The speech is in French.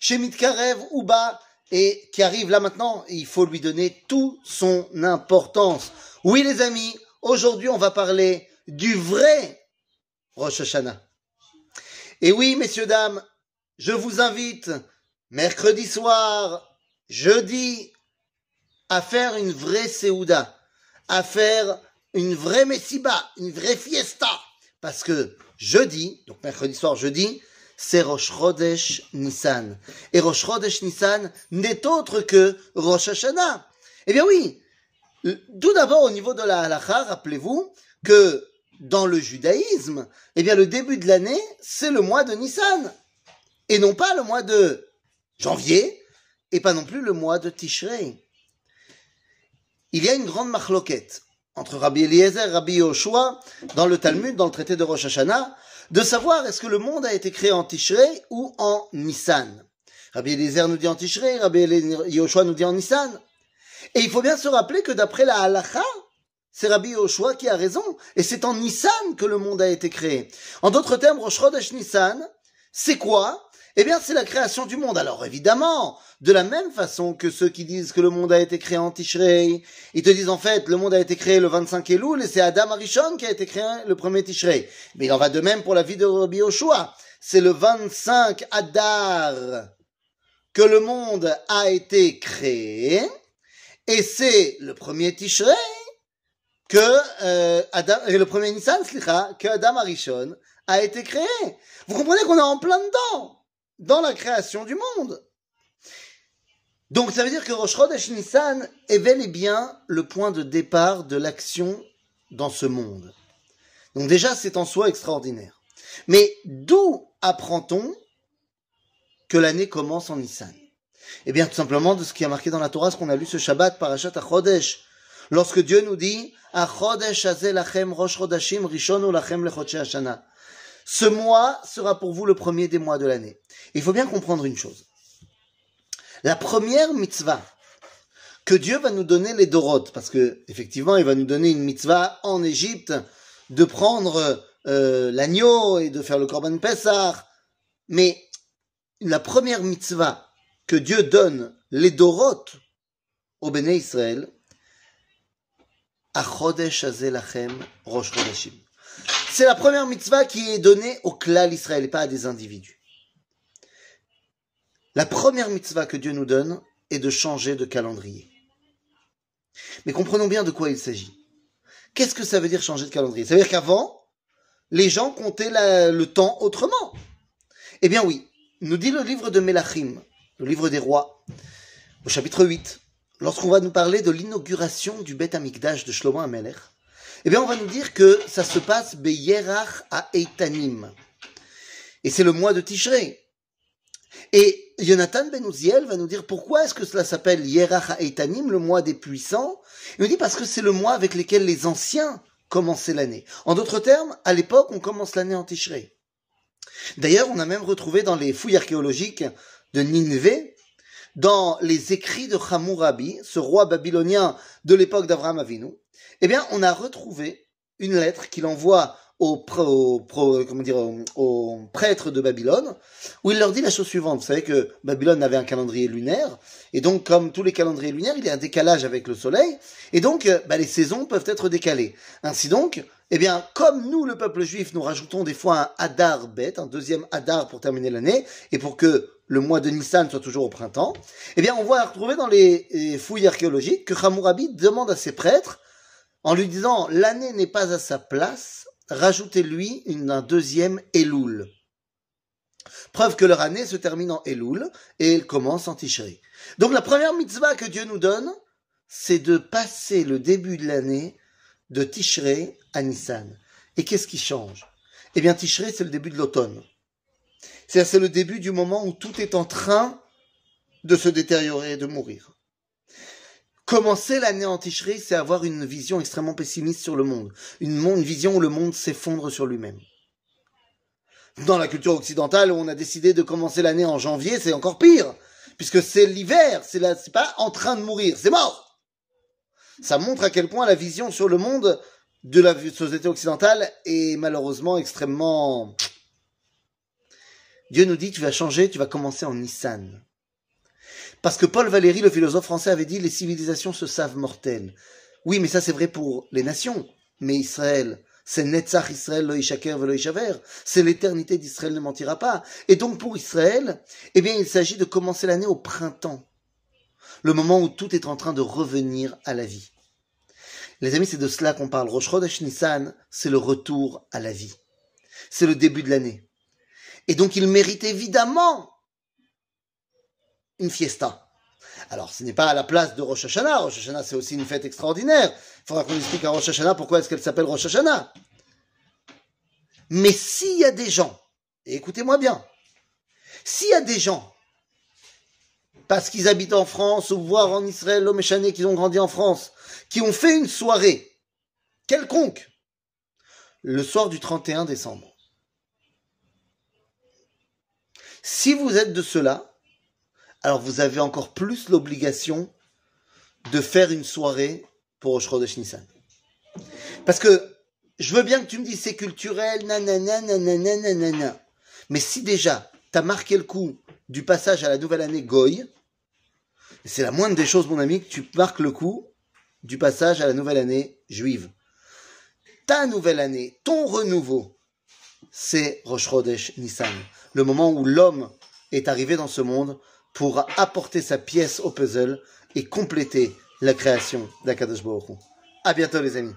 chez Mitkarev Uba et qui arrive là maintenant. Il faut lui donner toute son importance. Oui, les amis, aujourd'hui, on va parler du vrai Rosh Hashanah. Et oui, messieurs, dames, je vous invite mercredi soir, jeudi, à faire une vraie Seouda, à faire une vraie Messiba, une vraie fiesta. Parce que jeudi, donc mercredi soir, jeudi, c'est Rosh Chodesh Nissan. Et Rosh Chodesh Nissan n'est autre que Rosh Hashanah. Eh bien oui, tout d'abord au niveau de la halakha, rappelez-vous que dans le judaïsme, eh bien le début de l'année, c'est le mois de Nissan. Et non pas le mois de janvier, et pas non plus le mois de Tishrei. Il y a une grande machloquette entre Rabbi Eliezer et Rabbi Yoshua dans le Talmud, dans le traité de Rosh Hashanah, de savoir est-ce que le monde a été créé en Tishrei ou en Nissan. Rabbi Eliezer nous dit en Tishrei, Rabbi Yoshua nous dit en Nissan. Et il faut bien se rappeler que d'après la halacha, c'est Rabbi Yoshua qui a raison. Et c'est en Nissan que le monde a été créé. En d'autres termes, Rosh Nissan, c'est quoi? Eh bien, c'est la création du monde. Alors, évidemment, de la même façon que ceux qui disent que le monde a été créé en Tishrei, ils te disent en fait, le monde a été créé le 25 Elul et c'est Adam Arishon qui a été créé le premier Tishrei. Mais il en va de même pour la vie de Rabbi Yoshua. C'est le 25 Adar que le monde a été créé et c'est le premier Tishrei que euh, Adam, le premier Nissan, que Adam Arishon a été créé. Vous comprenez qu'on est en plein dedans? Dans la création du monde. Donc ça veut dire que Rosh Chodesh Nissan est bel et bien le point de départ de l'action dans ce monde. Donc déjà, c'est en soi extraordinaire. Mais d'où apprend-on que l'année commence en Nissan? Eh bien, tout simplement de ce qui a marqué dans la Torah, ce qu'on a lu ce Shabbat, Parashat Chodesh. Lorsque Dieu nous dit, Achodesh lachem rosh chodashim rishonu lachem lechodche hashana. Ce mois sera pour vous le premier des mois de l'année. Il faut bien comprendre une chose. La première mitzvah que Dieu va nous donner les dorotes, parce que effectivement, il va nous donner une mitzvah en Égypte de prendre euh, l'agneau et de faire le korban Pessah, mais la première mitzvah que Dieu donne les dorotes au Béné Israël, Achodesh Azelachem Rosh Chodashim. C'est la première mitzvah qui est donnée au clan Israël et pas à des individus. La première mitzvah que Dieu nous donne est de changer de calendrier. Mais comprenons bien de quoi il s'agit. Qu'est-ce que ça veut dire changer de calendrier? Ça veut dire qu'avant, les gens comptaient le temps autrement. Eh bien oui, nous dit le livre de Melachim, le livre des rois, au chapitre 8, lorsqu'on va nous parler de l'inauguration du Beth Amikdash de Shlomo Amelech, eh bien, on va nous dire que ça se passe Beyerach à Eitanim. Et c'est le mois de Tishrei. Et Jonathan Ben Uziel va nous dire pourquoi est-ce que cela s'appelle Yerach à le mois des puissants. Il nous dit parce que c'est le mois avec lequel les anciens commençaient l'année. En d'autres termes, à l'époque, on commence l'année en Tishrei. D'ailleurs, on a même retrouvé dans les fouilles archéologiques de Nineveh, dans les écrits de Hammurabi, ce roi babylonien de l'époque d'Abraham Avinu, eh bien, on a retrouvé une lettre qu'il envoie au, prêtres de Babylone, où il leur dit la chose suivante. Vous savez que Babylone avait un calendrier lunaire, et donc comme tous les calendriers lunaires, il y a un décalage avec le soleil, et donc euh, bah, les saisons peuvent être décalées. Ainsi donc, eh bien, comme nous, le peuple juif, nous rajoutons des fois un Hadar bête, un deuxième Hadar pour terminer l'année, et pour que le mois de Nissan soit toujours au printemps, eh bien, on va retrouver dans les fouilles archéologiques que Hammurabi demande à ses prêtres en lui disant l'année n'est pas à sa place, rajoutez-lui un deuxième Elul. Preuve que leur année se termine en Elul et elle commence en Tishrei. Donc la première mitzvah que Dieu nous donne, c'est de passer le début de l'année de Tishrei à Nissan. Et qu'est-ce qui change? Eh bien Tishrei, c'est le début de l'automne. C'est le début du moment où tout est en train de se détériorer et de mourir. Commencer l'année en Ticherie, c'est avoir une vision extrêmement pessimiste sur le monde. Une, vision où le monde s'effondre sur lui-même. Dans la culture occidentale, où on a décidé de commencer l'année en janvier, c'est encore pire. Puisque c'est l'hiver, c'est pas en train de mourir, c'est mort. Ça montre à quel point la vision sur le monde de la société occidentale est malheureusement extrêmement Dieu nous dit, tu vas changer, tu vas commencer en Nissan. Parce que Paul Valéry, le philosophe français, avait dit, les civilisations se savent mortelles. Oui, mais ça c'est vrai pour les nations. Mais Israël, c'est Netzach Israël lo velo C'est l'éternité d'Israël ne mentira pas. Et donc pour Israël, eh bien il s'agit de commencer l'année au printemps. Le moment où tout est en train de revenir à la vie. Les amis, c'est de cela qu'on parle. Rosh Chodesh Nissan, c'est le retour à la vie. C'est le début de l'année. Et donc il mérite évidemment une fiesta. Alors, ce n'est pas à la place de Rosh Hashanah. Rosh Hashanah, c'est aussi une fête extraordinaire. Il faudra qu'on explique à Rosh Hashanah pourquoi est-ce qu'elle s'appelle Rosh Hashanah. Mais s'il y a des gens, et écoutez-moi bien, s'il y a des gens, parce qu'ils habitent en France ou voire en Israël, l'homme échané, qu'ils ont grandi en France, qui ont fait une soirée quelconque le soir du 31 décembre. Si vous êtes de ceux-là, alors vous avez encore plus l'obligation de faire une soirée pour Rosh Nissan. Parce que je veux bien que tu me dises c'est culturel, nanana, nanana, nanana. Mais si déjà tu as marqué le coup du passage à la nouvelle année Goy, c'est la moindre des choses, mon ami, que tu marques le coup du passage à la nouvelle année juive. Ta nouvelle année, ton renouveau, c'est Rosh Nissan. Le moment où l'homme est arrivé dans ce monde pour apporter sa pièce au puzzle et compléter la création d'Akadosh Baruch À bientôt les amis.